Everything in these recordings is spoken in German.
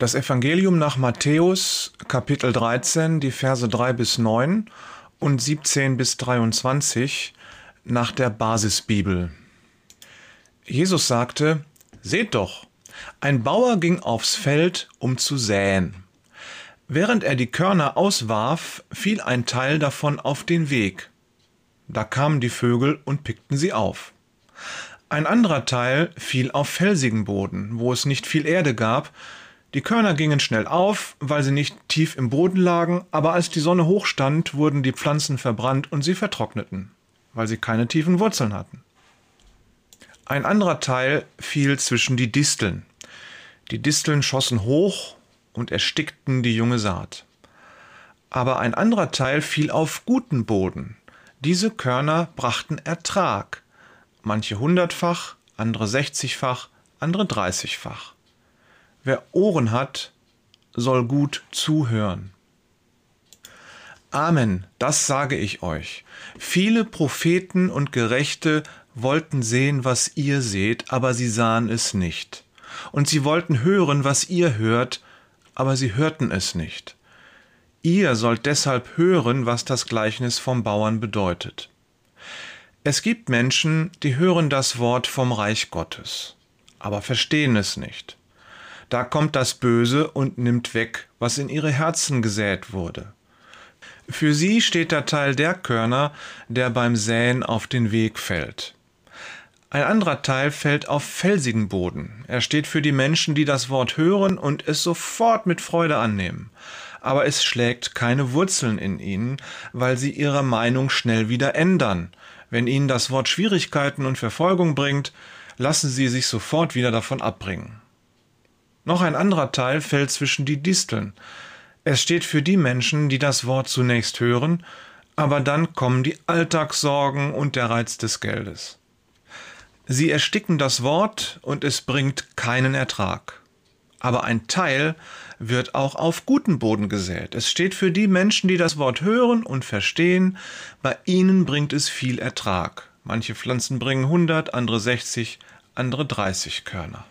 Das Evangelium nach Matthäus Kapitel 13, die Verse 3 bis 9 und 17 bis 23 nach der Basisbibel. Jesus sagte, Seht doch, ein Bauer ging aufs Feld, um zu säen. Während er die Körner auswarf, fiel ein Teil davon auf den Weg. Da kamen die Vögel und pickten sie auf. Ein anderer Teil fiel auf felsigen Boden, wo es nicht viel Erde gab, die Körner gingen schnell auf, weil sie nicht tief im Boden lagen, aber als die Sonne hochstand, wurden die Pflanzen verbrannt und sie vertrockneten, weil sie keine tiefen Wurzeln hatten. Ein anderer Teil fiel zwischen die Disteln. Die Disteln schossen hoch und erstickten die junge Saat. Aber ein anderer Teil fiel auf guten Boden. Diese Körner brachten Ertrag, manche hundertfach, andere sechzigfach, andere dreißigfach. Wer Ohren hat, soll gut zuhören. Amen, das sage ich euch. Viele Propheten und Gerechte wollten sehen, was ihr seht, aber sie sahen es nicht. Und sie wollten hören, was ihr hört, aber sie hörten es nicht. Ihr sollt deshalb hören, was das Gleichnis vom Bauern bedeutet. Es gibt Menschen, die hören das Wort vom Reich Gottes, aber verstehen es nicht. Da kommt das Böse und nimmt weg, was in ihre Herzen gesät wurde. Für sie steht der Teil der Körner, der beim Säen auf den Weg fällt. Ein anderer Teil fällt auf felsigen Boden. Er steht für die Menschen, die das Wort hören und es sofort mit Freude annehmen. Aber es schlägt keine Wurzeln in ihnen, weil sie ihre Meinung schnell wieder ändern. Wenn ihnen das Wort Schwierigkeiten und Verfolgung bringt, lassen sie sich sofort wieder davon abbringen. Noch ein anderer Teil fällt zwischen die Disteln. Es steht für die Menschen, die das Wort zunächst hören, aber dann kommen die Alltagssorgen und der Reiz des Geldes. Sie ersticken das Wort und es bringt keinen Ertrag. Aber ein Teil wird auch auf guten Boden gesät. Es steht für die Menschen, die das Wort hören und verstehen, bei ihnen bringt es viel Ertrag. Manche Pflanzen bringen 100, andere 60, andere 30 Körner.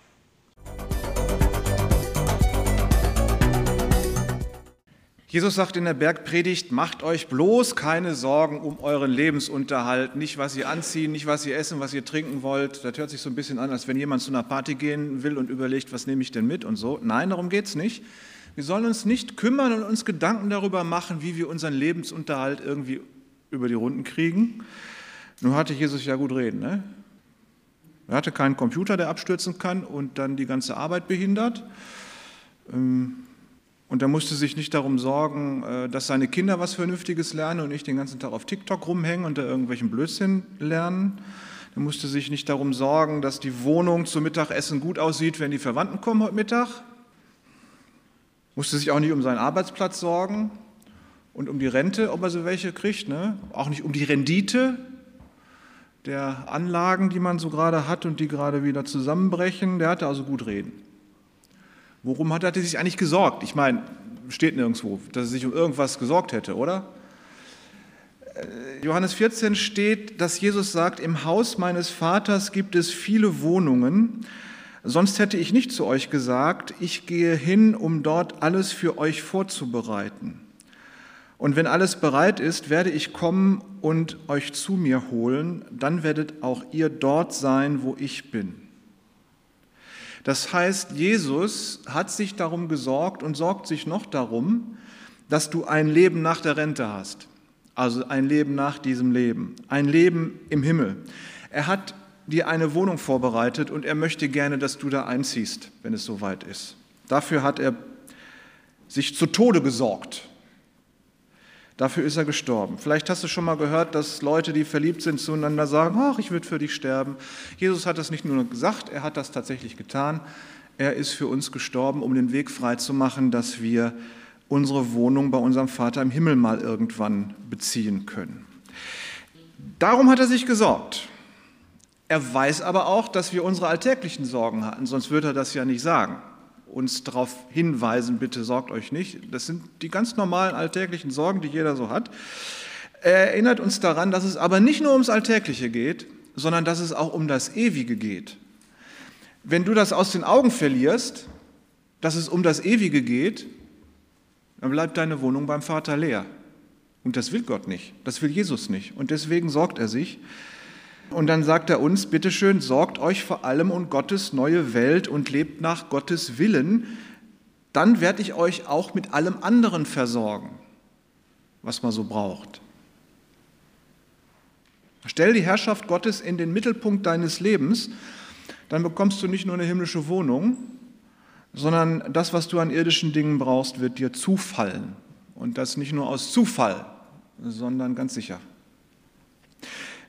Jesus sagt in der Bergpredigt, macht euch bloß keine Sorgen um euren Lebensunterhalt, nicht was ihr anziehen, nicht was ihr essen, was ihr trinken wollt. Das hört sich so ein bisschen an, als wenn jemand zu einer Party gehen will und überlegt, was nehme ich denn mit und so. Nein, darum geht es nicht. Wir sollen uns nicht kümmern und uns Gedanken darüber machen, wie wir unseren Lebensunterhalt irgendwie über die Runden kriegen. Nun hatte Jesus ja gut reden. Ne? Er hatte keinen Computer, der abstürzen kann und dann die ganze Arbeit behindert. Ähm, und er musste sich nicht darum sorgen, äh, dass seine Kinder was Vernünftiges lernen und nicht den ganzen Tag auf TikTok rumhängen und da irgendwelchen Blödsinn lernen. Er musste sich nicht darum sorgen, dass die Wohnung zum Mittagessen gut aussieht, wenn die Verwandten kommen heute Mittag. Musste sich auch nicht um seinen Arbeitsplatz sorgen und um die Rente, ob er so welche kriegt. Ne? Auch nicht um die Rendite der Anlagen, die man so gerade hat und die gerade wieder zusammenbrechen. Der hatte also gut reden. Worum hat er sich eigentlich gesorgt? Ich meine, steht nirgendwo, dass er sich um irgendwas gesorgt hätte, oder? Äh, Johannes 14 steht, dass Jesus sagt, im Haus meines Vaters gibt es viele Wohnungen, sonst hätte ich nicht zu euch gesagt, ich gehe hin, um dort alles für euch vorzubereiten. Und wenn alles bereit ist, werde ich kommen und euch zu mir holen, dann werdet auch ihr dort sein, wo ich bin. Das heißt, Jesus hat sich darum gesorgt und sorgt sich noch darum, dass du ein Leben nach der Rente hast. Also ein Leben nach diesem Leben. Ein Leben im Himmel. Er hat dir eine Wohnung vorbereitet und er möchte gerne, dass du da einziehst, wenn es soweit ist. Dafür hat er sich zu Tode gesorgt. Dafür ist er gestorben. Vielleicht hast du schon mal gehört, dass Leute, die verliebt sind, zueinander sagen, ach, ich würde für dich sterben. Jesus hat das nicht nur gesagt, er hat das tatsächlich getan. Er ist für uns gestorben, um den Weg frei zu machen, dass wir unsere Wohnung bei unserem Vater im Himmel mal irgendwann beziehen können. Darum hat er sich gesorgt. Er weiß aber auch, dass wir unsere alltäglichen Sorgen hatten, sonst würde er das ja nicht sagen uns darauf hinweisen, bitte sorgt euch nicht. Das sind die ganz normalen alltäglichen Sorgen, die jeder so hat. Er erinnert uns daran, dass es aber nicht nur ums Alltägliche geht, sondern dass es auch um das Ewige geht. Wenn du das aus den Augen verlierst, dass es um das Ewige geht, dann bleibt deine Wohnung beim Vater leer. Und das will Gott nicht, das will Jesus nicht. Und deswegen sorgt er sich. Und dann sagt er uns, bitteschön, sorgt euch vor allem um Gottes neue Welt und lebt nach Gottes Willen. Dann werde ich euch auch mit allem anderen versorgen, was man so braucht. Stell die Herrschaft Gottes in den Mittelpunkt deines Lebens, dann bekommst du nicht nur eine himmlische Wohnung, sondern das, was du an irdischen Dingen brauchst, wird dir zufallen. Und das nicht nur aus Zufall, sondern ganz sicher.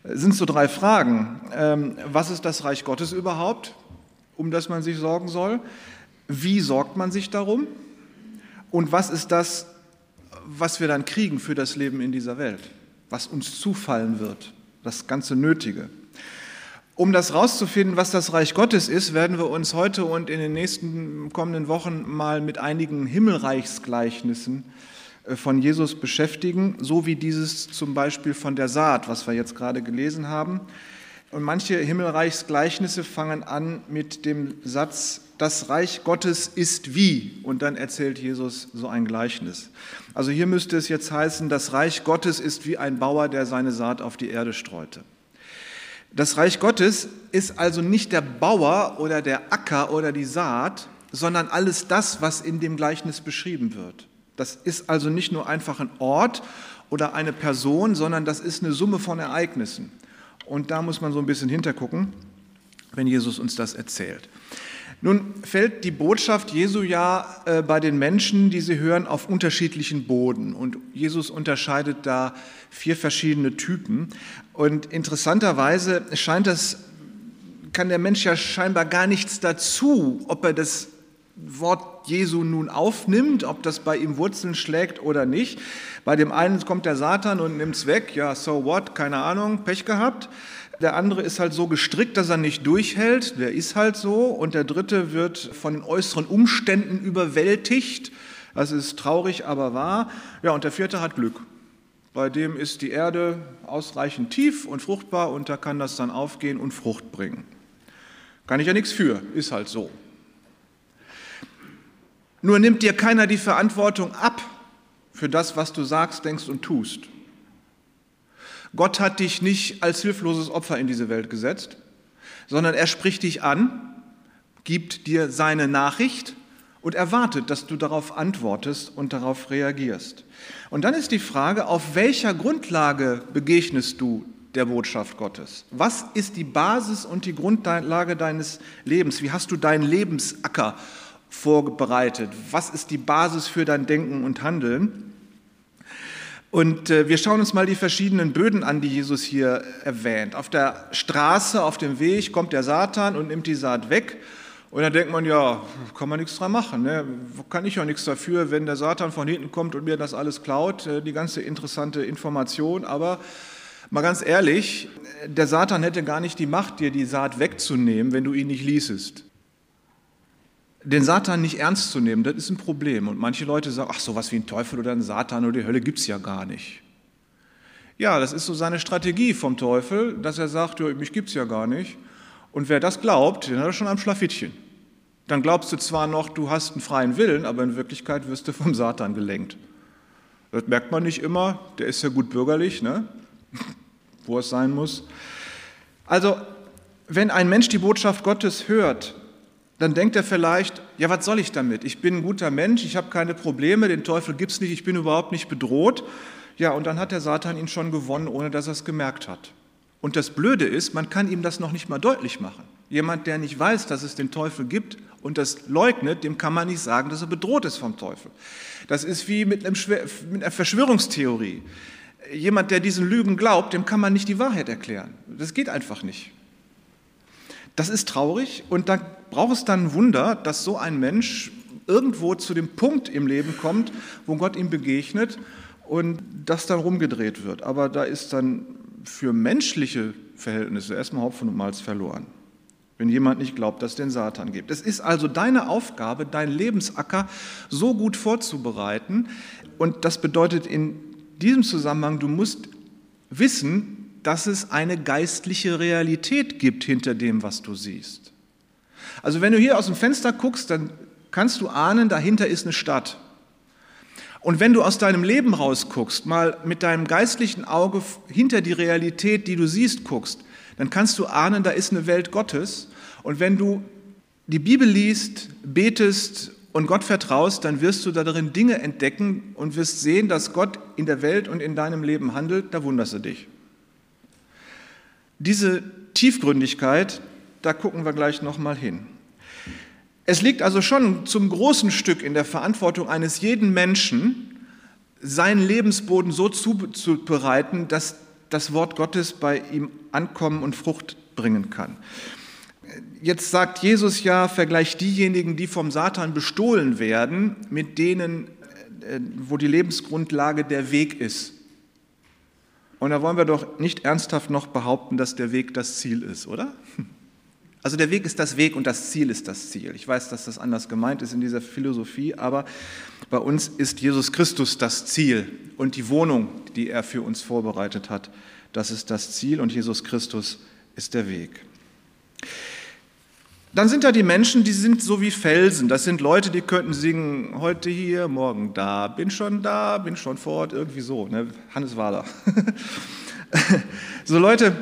Sind so drei Fragen. Ähm, was ist das Reich Gottes überhaupt, um das man sich sorgen soll? Wie sorgt man sich darum? Und was ist das, was wir dann kriegen für das Leben in dieser Welt? Was uns zufallen wird? Das ganze Nötige. Um das rauszufinden, was das Reich Gottes ist, werden wir uns heute und in den nächsten kommenden Wochen mal mit einigen Himmelreichsgleichnissen äh, von Jesus beschäftigen, so wie dieses zum Beispiel von der Saat, was wir jetzt gerade gelesen haben. Und manche Himmelreichsgleichnisse fangen an mit dem Satz, das Reich Gottes ist wie, und dann erzählt Jesus so ein Gleichnis. Also hier müsste es jetzt heißen, das Reich Gottes ist wie ein Bauer, der seine Saat auf die Erde streute. Das Reich Gottes ist also nicht der Bauer oder der Acker oder die Saat, sondern alles das, was in dem Gleichnis beschrieben wird. Das ist also nicht nur einfach ein Ort oder eine Person, sondern das ist eine Summe von Ereignissen. Und da muss man so ein bisschen hintergucken, wenn Jesus uns das erzählt. Nun fällt die Botschaft Jesu ja äh, bei den Menschen, die sie hören, auf unterschiedlichen Boden. Und Jesus unterscheidet da vier verschiedene Typen. Und interessanterweise scheint das, kann der Mensch ja scheinbar gar nichts dazu, ob er das Wort Jesu nun aufnimmt, ob das bei ihm Wurzeln schlägt oder nicht. Bei dem einen kommt der Satan und nimmt es weg, ja, so what, keine Ahnung, Pech gehabt. Der andere ist halt so gestrickt, dass er nicht durchhält, der ist halt so. Und der dritte wird von den äußeren Umständen überwältigt. Das ist traurig, aber wahr. Ja, und der vierte hat Glück. Bei dem ist die Erde ausreichend tief und fruchtbar und da kann das dann aufgehen und Frucht bringen. Kann ich ja nichts für, ist halt so. Nur nimmt dir keiner die Verantwortung ab für das, was du sagst, denkst und tust. Gott hat dich nicht als hilfloses Opfer in diese Welt gesetzt, sondern er spricht dich an, gibt dir seine Nachricht und erwartet, dass du darauf antwortest und darauf reagierst. Und dann ist die Frage, auf welcher Grundlage begegnest du der Botschaft Gottes? Was ist die Basis und die Grundlage deines Lebens? Wie hast du deinen Lebensacker vorbereitet? Was ist die Basis für dein Denken und Handeln? Und äh, wir schauen uns mal die verschiedenen Böden an, die Jesus hier erwähnt. Auf der Straße, auf dem Weg kommt der Satan und nimmt die Saat weg. Und dann denkt man, ja, kann man nichts dran machen. Ne? Kann ich auch nichts dafür, wenn der Satan von hinten kommt und mir das alles klaut, äh, die ganze interessante Information. Aber mal ganz ehrlich, der Satan hätte gar nicht die Macht, dir die Saat wegzunehmen, wenn du ihn nicht ließest. Den Satan nicht ernst zu nehmen, das ist ein Problem. Und manche Leute sagen, ach, sowas wie ein Teufel oder ein Satan oder die Hölle gibt es ja gar nicht. Ja, das ist so seine Strategie vom Teufel, dass er sagt, ja, mich gibt es ja gar nicht. Und wer das glaubt, den hat er schon am Schlafittchen. Dann glaubst du zwar noch, du hast einen freien Willen, aber in Wirklichkeit wirst du vom Satan gelenkt. Das merkt man nicht immer, der ist ja gut bürgerlich, ne? wo es sein muss. Also, wenn ein Mensch die Botschaft Gottes hört, dann denkt er vielleicht, ja, was soll ich damit? Ich bin ein guter Mensch, ich habe keine Probleme, den Teufel gibt es nicht, ich bin überhaupt nicht bedroht. Ja, und dann hat der Satan ihn schon gewonnen, ohne dass er es gemerkt hat. Und das Blöde ist, man kann ihm das noch nicht mal deutlich machen. Jemand, der nicht weiß, dass es den Teufel gibt und das leugnet, dem kann man nicht sagen, dass er bedroht ist vom Teufel. Das ist wie mit, einem mit einer Verschwörungstheorie. Jemand, der diesen Lügen glaubt, dem kann man nicht die Wahrheit erklären. Das geht einfach nicht. Das ist traurig und da braucht es dann Wunder, dass so ein Mensch irgendwo zu dem Punkt im Leben kommt, wo Gott ihm begegnet und das dann rumgedreht wird. Aber da ist dann für menschliche Verhältnisse erstmal Hopfen und Malz verloren, wenn jemand nicht glaubt, dass es den Satan gibt. Es ist also deine Aufgabe, deinen Lebensacker so gut vorzubereiten und das bedeutet in diesem Zusammenhang, du musst wissen, dass es eine geistliche Realität gibt hinter dem, was du siehst. Also wenn du hier aus dem Fenster guckst, dann kannst du ahnen, dahinter ist eine Stadt. Und wenn du aus deinem Leben rausguckst, mal mit deinem geistlichen Auge hinter die Realität, die du siehst, guckst, dann kannst du ahnen, da ist eine Welt Gottes. Und wenn du die Bibel liest, betest und Gott vertraust, dann wirst du darin Dinge entdecken und wirst sehen, dass Gott in der Welt und in deinem Leben handelt, da wunderst du dich. Diese Tiefgründigkeit, da gucken wir gleich nochmal hin. Es liegt also schon zum großen Stück in der Verantwortung eines jeden Menschen, seinen Lebensboden so zuzubereiten, dass das Wort Gottes bei ihm ankommen und Frucht bringen kann. Jetzt sagt Jesus ja, vergleicht diejenigen, die vom Satan bestohlen werden, mit denen, äh, wo die Lebensgrundlage der Weg ist. Und da wollen wir doch nicht ernsthaft noch behaupten, dass der Weg das Ziel ist, oder? Also der Weg ist das Weg und das Ziel ist das Ziel. Ich weiß, dass das anders gemeint ist in dieser Philosophie, aber bei uns ist Jesus Christus das Ziel und die Wohnung, die er für uns vorbereitet hat, das ist das Ziel und Jesus Christus ist der Weg. Dann sind da die Menschen, die sind so wie Felsen. Das sind Leute, die könnten singen, heute hier, morgen da, bin schon da, bin schon fort, irgendwie so. Ne? Hannes Wahler. so Leute,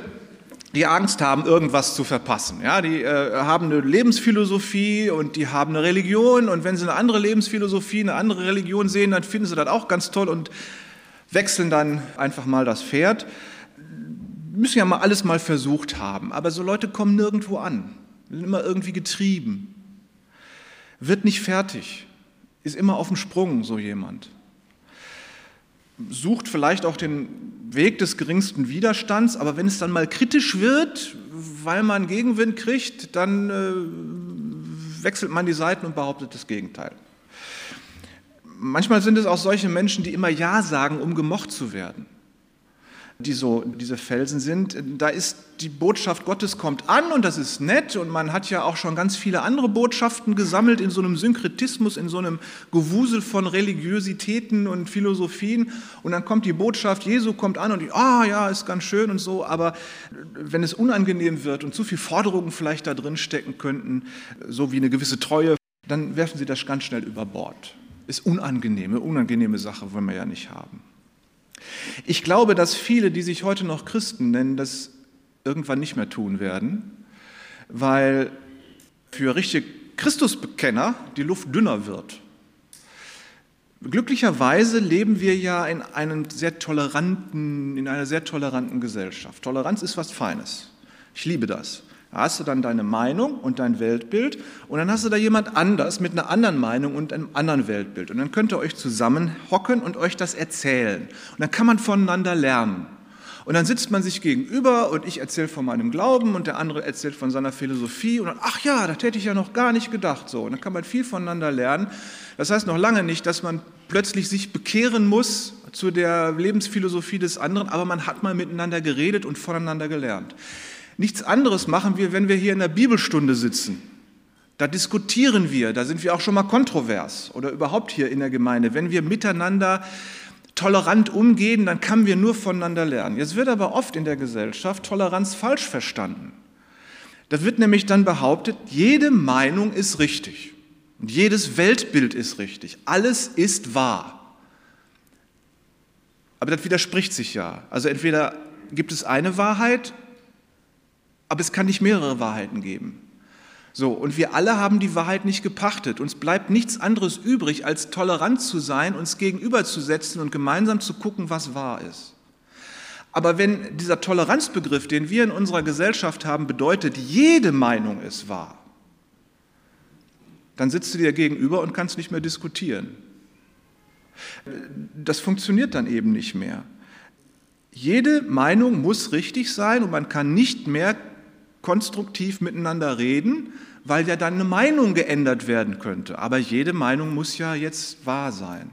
die Angst haben, irgendwas zu verpassen. Ja, die äh, haben eine Lebensphilosophie und die haben eine Religion und wenn sie eine andere Lebensphilosophie, eine andere Religion sehen, dann finden sie das auch ganz toll und wechseln dann einfach mal das Pferd. Müssen ja mal alles mal versucht haben, aber so Leute kommen nirgendwo an sind immer irgendwie getrieben, wird nicht fertig, ist immer auf dem Sprung, so jemand. Sucht vielleicht auch den Weg des geringsten Widerstands, aber wenn es dann mal kritisch wird, weil man Gegenwind kriegt, dann äh, wechselt man die Seiten und behauptet das Gegenteil. Manchmal sind es auch solche Menschen, die immer Ja sagen, um gemocht zu werden die so diese Felsen sind. Da ist die Botschaft Gottes kommt an und das ist nett und man hat ja auch schon ganz viele andere Botschaften gesammelt in so einem Synkretismus, in so einem Gewusel von Religiositäten und Philosophien und dann kommt die Botschaft, Jesu kommt an und ah ja, ist ganz schön und so, aber wenn es unangenehm wird und zu viele Forderungen vielleicht da drin stecken könnten, so wie eine gewisse Treue, dann werfen sie das ganz schnell über Bord. Ist unangenehme, unangenehme Sache wollen wir ja nicht haben. Ich glaube, dass viele, die sich heute noch Christen nennen, das irgendwann nicht mehr tun werden, weil für richtige Christusbekenner die Luft dünner wird. Glücklicherweise leben wir ja in, einem sehr toleranten, in einer sehr toleranten Gesellschaft. Toleranz ist was Feines. Ich liebe das. Da hast du dann deine Meinung und dein Weltbild und dann hast du da jemand anders mit einer anderen Meinung und einem anderen Weltbild. Und dann könnt ihr euch zusammenhocken und euch das erzählen. Und dann kann man voneinander lernen. Und dann sitzt man sich gegenüber und ich erzähle von meinem Glauben und der andere erzählt von seiner Philosophie und dann, ach ja, das hätte ich ja noch gar nicht gedacht. So, und dann kann man viel voneinander lernen. Das heißt noch lange nicht, dass man plötzlich sich bekehren muss zu der Lebensphilosophie des anderen, aber man hat mal miteinander geredet und voneinander gelernt. Nichts anderes machen wir, wenn wir hier in der Bibelstunde sitzen. Da diskutieren wir, da sind wir auch schon mal kontrovers oder überhaupt hier in der Gemeinde. Wenn wir miteinander tolerant umgehen, dann können wir nur voneinander lernen. Jetzt wird aber oft in der Gesellschaft Toleranz falsch verstanden. Da wird nämlich dann behauptet, jede Meinung ist richtig und jedes Weltbild ist richtig. Alles ist wahr. Aber das widerspricht sich ja. Also entweder gibt es eine Wahrheit aber es kann nicht mehrere Wahrheiten geben. So, und wir alle haben die Wahrheit nicht gepachtet. Uns bleibt nichts anderes übrig, als tolerant zu sein, uns gegenüberzusetzen und gemeinsam zu gucken, was wahr ist. Aber wenn dieser Toleranzbegriff, den wir in unserer Gesellschaft haben, bedeutet, jede Meinung ist wahr, dann sitzt du dir gegenüber und kannst nicht mehr diskutieren. Das funktioniert dann eben nicht mehr. Jede Meinung muss richtig sein und man kann nicht mehr konstruktiv miteinander reden, weil ja dann eine Meinung geändert werden könnte. Aber jede Meinung muss ja jetzt wahr sein.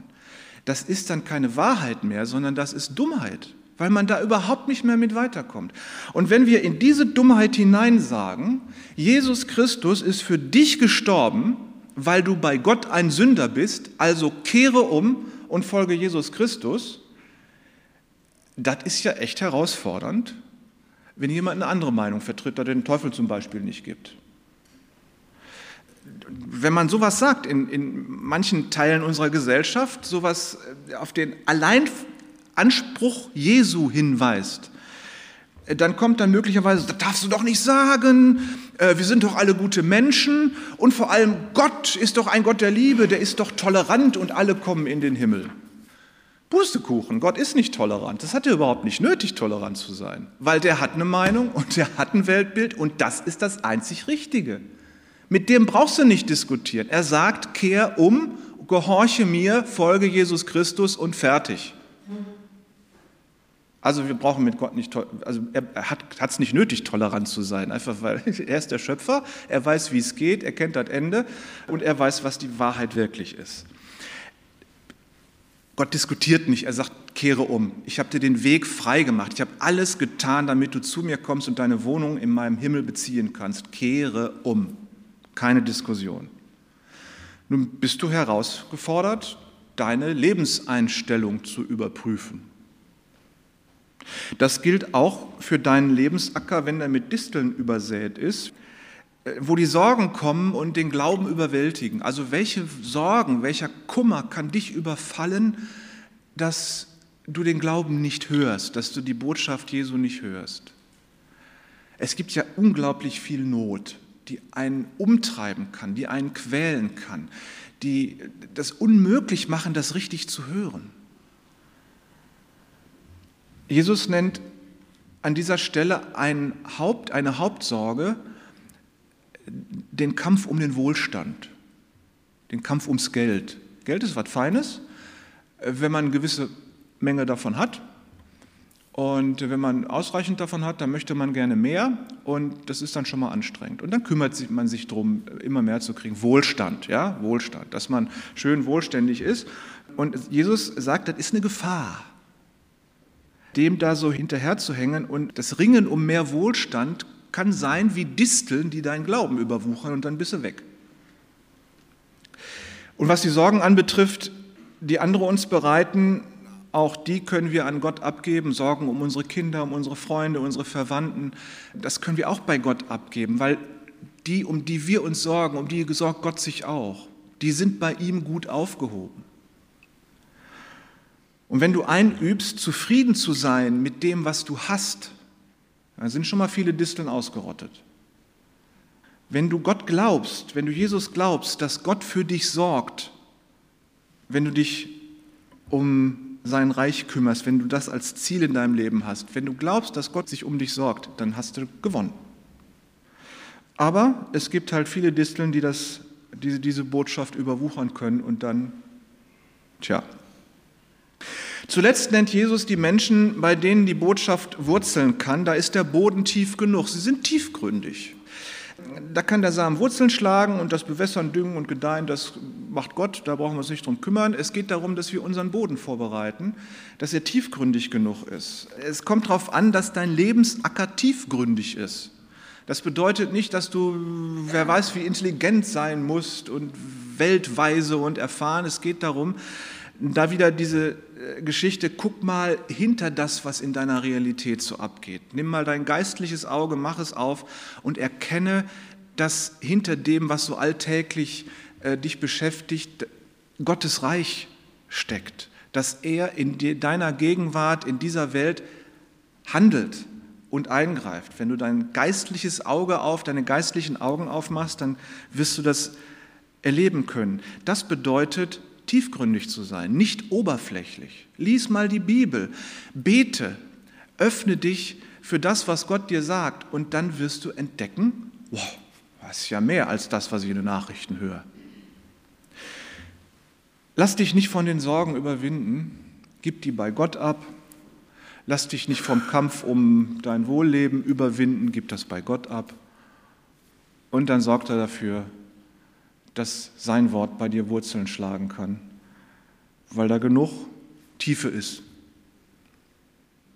Das ist dann keine Wahrheit mehr, sondern das ist Dummheit, weil man da überhaupt nicht mehr mit weiterkommt. Und wenn wir in diese Dummheit hineinsagen, Jesus Christus ist für dich gestorben, weil du bei Gott ein Sünder bist, also kehre um und folge Jesus Christus, das ist ja echt herausfordernd, wenn jemand eine andere Meinung vertritt, da den Teufel zum Beispiel nicht gibt. wenn man sowas sagt in, in manchen Teilen unserer Gesellschaft, sowas äh, auf den Alleinanspruch Jesu hinweist, äh, dann kommt dann möglicherweise, das darfst du doch nicht sagen, äh, wir sind doch alle gute Menschen und vor allem Gott ist doch ein Gott der Liebe, der ist doch tolerant und alle kommen in den Himmel. Pustekuchen, Gott ist nicht tolerant. Das hat er überhaupt nicht nötig, tolerant zu sein, weil der hat eine Meinung und der hat ein Weltbild und das ist das einzig Richtige. Mit dem brauchst du nicht diskutieren. Er sagt, kehr um, gehorche mir, folge Jesus Christus und fertig. Also wir brauchen mit Gott nicht, also er hat es nicht nötig, tolerant zu sein, einfach weil er ist der Schöpfer, er weiß, wie es geht, er kennt das Ende und er weiß, was die Wahrheit wirklich ist. Gott diskutiert nicht, er sagt, kehre um. Ich habe dir den Weg frei gemacht. Ich habe alles getan, damit du zu mir kommst und deine Wohnung in meinem Himmel beziehen kannst. Kehre um. Keine Diskussion. Nun bist du herausgefordert, deine Lebenseinstellung zu überprüfen. Das gilt auch für deinen Lebensacker, wenn er mit Disteln übersät ist, wo die Sorgen kommen und den Glauben überwältigen. Also welche Sorgen, welcher Kummer kann dich überfallen, dass du den Glauben nicht hörst, dass du die Botschaft Jesu nicht hörst? Es gibt ja unglaublich viel Not die einen umtreiben kann, die einen quälen kann, die das unmöglich machen, das richtig zu hören. Jesus nennt an dieser Stelle ein Haupt, eine Hauptsorge den Kampf um den Wohlstand, den Kampf ums Geld. Geld ist was Feines. Wenn man eine gewisse Menge davon hat, und wenn man ausreichend davon hat, dann möchte man gerne mehr und das ist dann schon mal anstrengend. Und dann kümmert man sich darum, immer mehr zu kriegen. Wohlstand, ja, Wohlstand, dass man schön wohlständig ist. Und Jesus sagt, das ist eine Gefahr, dem da so hinterher zu hängen. Und das Ringen um mehr Wohlstand kann sein wie Disteln, die deinen Glauben überwuchern und dann bist du weg. Und was die Sorgen anbetrifft, die andere uns bereiten, auch die können wir an Gott abgeben, Sorgen um unsere Kinder, um unsere Freunde, unsere Verwandten. Das können wir auch bei Gott abgeben, weil die, um die wir uns sorgen, um die sorgt Gott sich auch. Die sind bei ihm gut aufgehoben. Und wenn du einübst, zufrieden zu sein mit dem, was du hast, dann sind schon mal viele Disteln ausgerottet. Wenn du Gott glaubst, wenn du Jesus glaubst, dass Gott für dich sorgt, wenn du dich um sein Reich kümmerst, wenn du das als Ziel in deinem Leben hast, wenn du glaubst, dass Gott sich um dich sorgt, dann hast du gewonnen. Aber es gibt halt viele Disteln, die das, diese, diese Botschaft überwuchern können und dann, tja. Zuletzt nennt Jesus die Menschen, bei denen die Botschaft wurzeln kann. Da ist der Boden tief genug. Sie sind tiefgründig. Da kann der Samen Wurzeln schlagen und das Bewässern, Düngen und Gedeihen, das macht Gott, da brauchen wir uns nicht drum kümmern. Es geht darum, dass wir unseren Boden vorbereiten, dass er tiefgründig genug ist. Es kommt darauf an, dass dein Lebensacker tiefgründig ist. Das bedeutet nicht, dass du, wer weiß, wie intelligent sein musst und weltweise und erfahren. Es geht darum, da wieder diese äh, Geschichte, guck mal hinter das, was in deiner Realität so abgeht. Nimm mal dein geistliches Auge, mach es auf und erkenne, dass hinter dem, was so alltäglich äh, dich beschäftigt, Gottes Reich steckt. Dass er in deiner Gegenwart, in dieser Welt handelt und eingreift. Wenn du dein geistliches Auge auf, deine geistlichen Augen aufmachst, dann wirst du das erleben können. Das bedeutet, tiefgründig zu sein, nicht oberflächlich. Lies mal die Bibel, bete, öffne dich für das, was Gott dir sagt und dann wirst du entdecken, wow, das ist ja mehr als das, was ich in den Nachrichten höre. Lass dich nicht von den Sorgen überwinden, gib die bei Gott ab. Lass dich nicht vom Kampf um dein Wohlleben überwinden, gib das bei Gott ab. Und dann sorgt er dafür, dass sein Wort bei dir Wurzeln schlagen kann, weil da genug Tiefe ist.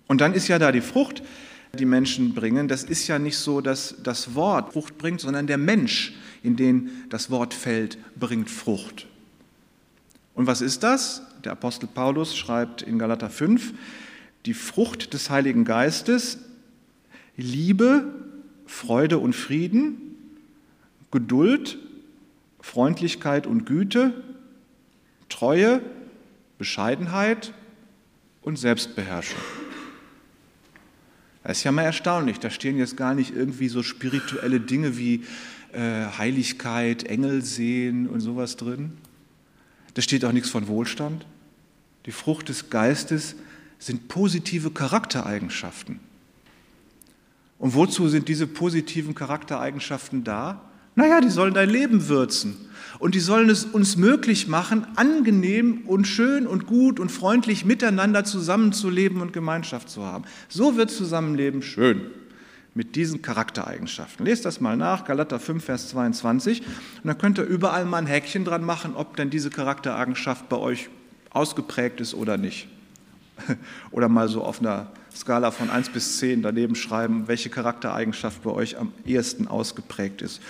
Und dann ist ja da die Frucht, die Menschen bringen. Das ist ja nicht so, dass das Wort Frucht bringt, sondern der Mensch, in den das Wort fällt, bringt Frucht. Und was ist das? Der Apostel Paulus schreibt in Galater 5, die Frucht des Heiligen Geistes, Liebe, Freude und Frieden, Geduld, Freundlichkeit und Güte, Treue, Bescheidenheit und Selbstbeherrschung. Das ist ja mal erstaunlich. Da stehen jetzt gar nicht irgendwie so spirituelle Dinge wie äh, Heiligkeit, Engel sehen und sowas drin. Da steht auch nichts von Wohlstand. Die Frucht des Geistes sind positive Charaktereigenschaften. Und wozu sind diese positiven Charaktereigenschaften da? Naja, die sollen dein Leben würzen. Und die sollen es uns möglich machen, angenehm und schön und gut und freundlich miteinander zusammenzuleben und Gemeinschaft zu haben. So wird Zusammenleben schön mit diesen Charaktereigenschaften. Lest das mal nach, Galater 5, Vers 22. Und dann könnt ihr überall mal ein Häkchen dran machen, ob denn diese Charaktereigenschaft bei euch ausgeprägt ist oder nicht. Oder mal so auf einer Skala von 1 bis 10 daneben schreiben, welche Charaktereigenschaft bei euch am ehesten ausgeprägt ist.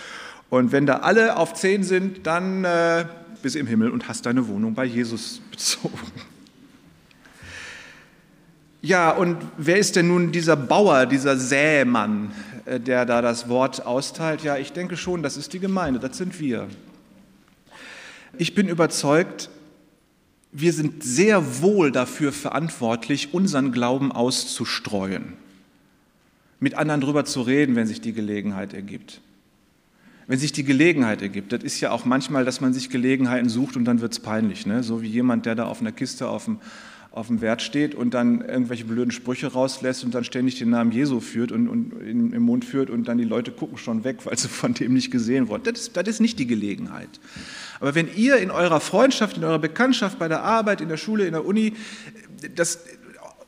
Und wenn da alle auf 10 sind, dann äh, bist du im Himmel und hast deine Wohnung bei Jesus bezogen. Ja, und wer ist denn nun dieser Bauer, dieser Sämann, äh, der da das Wort austeilt? Ja, ich denke schon, das ist die Gemeinde, das sind wir. Ich bin überzeugt, wir sind sehr wohl dafür verantwortlich, unseren Glauben auszustreuen, mit anderen darüber zu reden, wenn sich die Gelegenheit ergibt. Wenn sich die Gelegenheit ergibt, das ist ja auch manchmal, dass man sich Gelegenheiten sucht und dann wird es peinlich, ne? so wie jemand, der da auf einer Kiste auf dem, auf dem Wert steht und dann irgendwelche blöden Sprüche rauslässt und dann ständig den Namen Jesu führt und, und in, im Mund führt und dann die Leute gucken schon weg, weil sie von dem nicht gesehen wurden. Das ist, das ist nicht die Gelegenheit. Aber wenn ihr in eurer Freundschaft, in eurer Bekanntschaft, bei der Arbeit, in der Schule, in der Uni, das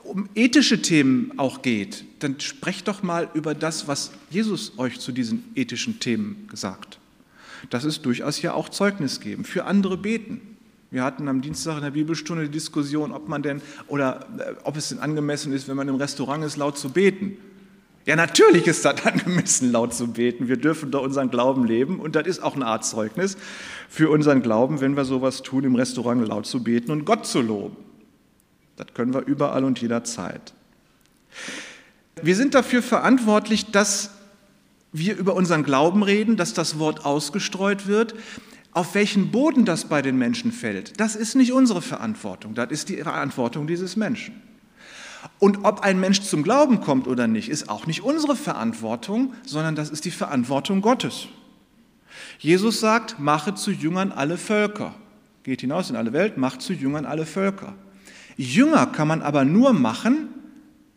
um ethische Themen auch geht, dann sprecht doch mal über das, was Jesus euch zu diesen ethischen Themen gesagt. Das ist durchaus ja auch Zeugnis geben, für andere beten. Wir hatten am Dienstag in der Bibelstunde die Diskussion, ob man denn oder äh, ob es denn angemessen ist, wenn man im Restaurant ist, laut zu beten. Ja, natürlich ist das angemessen, laut zu beten. Wir dürfen doch unseren Glauben leben und das ist auch eine Art Zeugnis für unseren Glauben, wenn wir sowas tun, im Restaurant laut zu beten und Gott zu loben. Das können wir überall und jederzeit. Wir sind dafür verantwortlich, dass wir über unseren Glauben reden, dass das Wort ausgestreut wird. Auf welchen Boden das bei den Menschen fällt, das ist nicht unsere Verantwortung, das ist die Verantwortung dieses Menschen. Und ob ein Mensch zum Glauben kommt oder nicht, ist auch nicht unsere Verantwortung, sondern das ist die Verantwortung Gottes. Jesus sagt, mache zu Jüngern alle Völker. Geht hinaus in alle Welt, macht zu Jüngern alle Völker. Jünger kann man aber nur machen,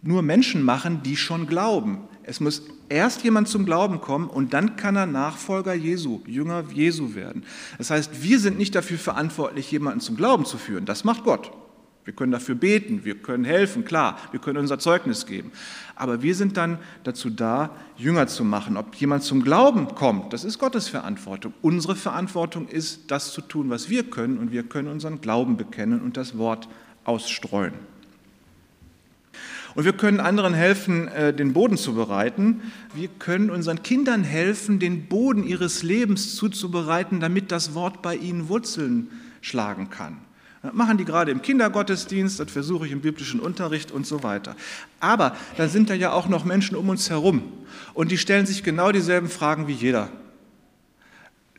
nur Menschen machen, die schon glauben. Es muss erst jemand zum Glauben kommen und dann kann er Nachfolger Jesu, Jünger Jesu werden. Das heißt, wir sind nicht dafür verantwortlich, jemanden zum Glauben zu führen. Das macht Gott. Wir können dafür beten, wir können helfen, klar, wir können unser Zeugnis geben. Aber wir sind dann dazu da, Jünger zu machen. Ob jemand zum Glauben kommt, das ist Gottes Verantwortung. Unsere Verantwortung ist, das zu tun, was wir können, und wir können unseren Glauben bekennen und das Wort ausstreuen. Und wir können anderen helfen, äh, den Boden zu bereiten. Wir können unseren Kindern helfen, den Boden ihres Lebens zuzubereiten, damit das Wort bei ihnen Wurzeln schlagen kann. Das machen die gerade im Kindergottesdienst, das versuche ich im biblischen Unterricht und so weiter. Aber da sind da ja auch noch Menschen um uns herum und die stellen sich genau dieselben Fragen wie jeder.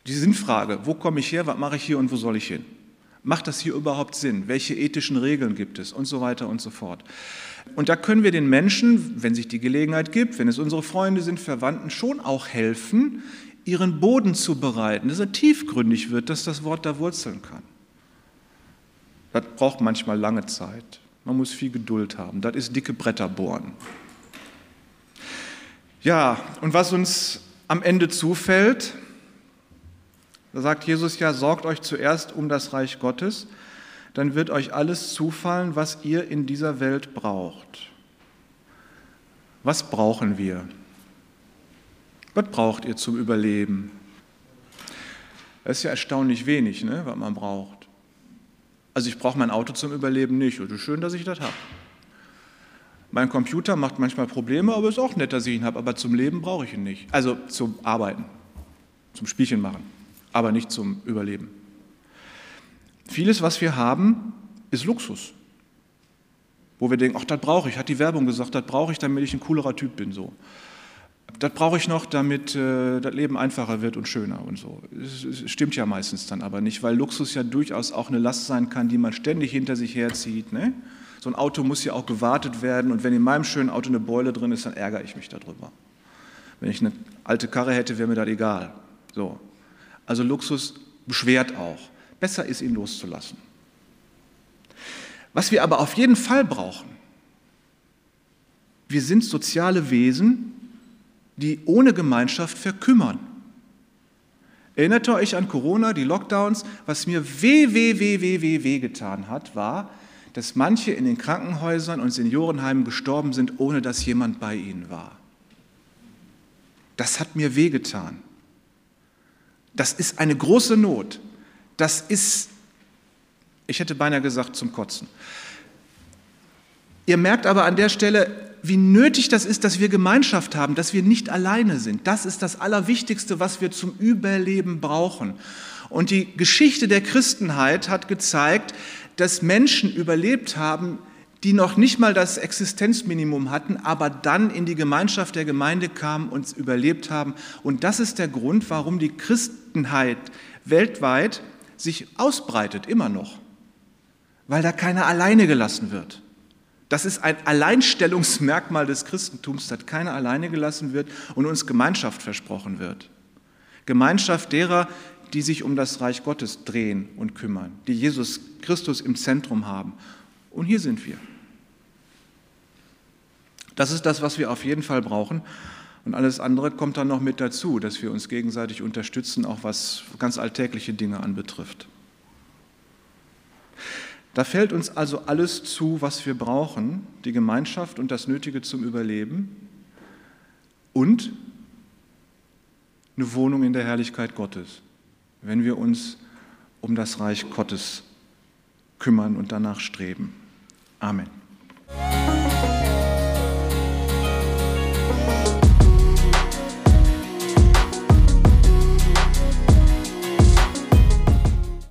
Die Sinnfrage, wo komme ich her, was mache ich hier und wo soll ich hin? Macht das hier überhaupt Sinn? Welche ethischen Regeln gibt es? Und so weiter und so fort. Und da können wir den Menschen, wenn sich die Gelegenheit gibt, wenn es unsere Freunde sind, Verwandten, schon auch helfen, ihren Boden zu bereiten, dass er tiefgründig wird, dass das Wort da wurzeln kann. Das braucht manchmal lange Zeit. Man muss viel Geduld haben. Das ist dicke Bretter bohren. Ja, und was uns am Ende zufällt, da sagt Jesus ja, sorgt euch zuerst um das Reich Gottes, dann wird euch alles zufallen, was ihr in dieser Welt braucht. Was brauchen wir? Was braucht ihr zum Überleben? Das ist ja erstaunlich wenig, ne, was man braucht. Also ich brauche mein Auto zum Überleben nicht. Und schön, dass ich das habe. Mein Computer macht manchmal Probleme, aber ist auch nett, dass ich ihn habe. Aber zum Leben brauche ich ihn nicht. Also zum Arbeiten, zum Spielchen machen, aber nicht zum Überleben. Vieles, was wir haben, ist Luxus. Wo wir denken, ach, das brauche ich, hat die Werbung gesagt, das brauche ich, damit ich ein coolerer Typ bin. So. Das brauche ich noch, damit äh, das Leben einfacher wird und schöner und so. Es, stimmt ja meistens dann aber nicht, weil Luxus ja durchaus auch eine Last sein kann, die man ständig hinter sich herzieht. Ne? So ein Auto muss ja auch gewartet werden und wenn in meinem schönen Auto eine Beule drin ist, dann ärgere ich mich darüber. Wenn ich eine alte Karre hätte, wäre mir das egal. So. Also Luxus beschwert auch. Besser ist, ihn loszulassen. Was wir aber auf jeden Fall brauchen, wir sind soziale Wesen, die ohne Gemeinschaft verkümmern. Erinnert ihr euch an Corona, die Lockdowns? Was mir weh, weh, weh, weh, weh, weh getan hat, war, dass manche in den Krankenhäusern und Seniorenheimen gestorben sind, ohne dass jemand bei ihnen war. Das hat mir weh getan. Das ist eine große Not. Das ist, ich hätte beinahe gesagt, zum Kotzen. Ihr merkt aber an der Stelle, wie nötig das ist, dass wir Gemeinschaft haben, dass wir nicht alleine sind. Das ist das Allerwichtigste, was wir zum Überleben brauchen. Und die Geschichte der Christenheit hat gezeigt, dass Menschen überlebt haben, die noch nicht mal das Existenzminimum hatten, aber dann in die Gemeinschaft der Gemeinde kamen und überlebt haben. Und das ist der Grund, warum die Christenheit weltweit sich ausbreitet, immer noch, weil da keiner alleine gelassen wird. Das ist ein Alleinstellungsmerkmal des Christentums, dass keiner alleine gelassen wird und uns Gemeinschaft versprochen wird. Gemeinschaft derer, die sich um das Reich Gottes drehen und kümmern, die Jesus Christus im Zentrum haben. Und hier sind wir. Das ist das, was wir auf jeden Fall brauchen. Und alles andere kommt dann noch mit dazu, dass wir uns gegenseitig unterstützen, auch was ganz alltägliche Dinge anbetrifft. Da fällt uns also alles zu, was wir brauchen, die Gemeinschaft und das Nötige zum Überleben und eine Wohnung in der Herrlichkeit Gottes, wenn wir uns um das Reich Gottes kümmern und danach streben. Amen.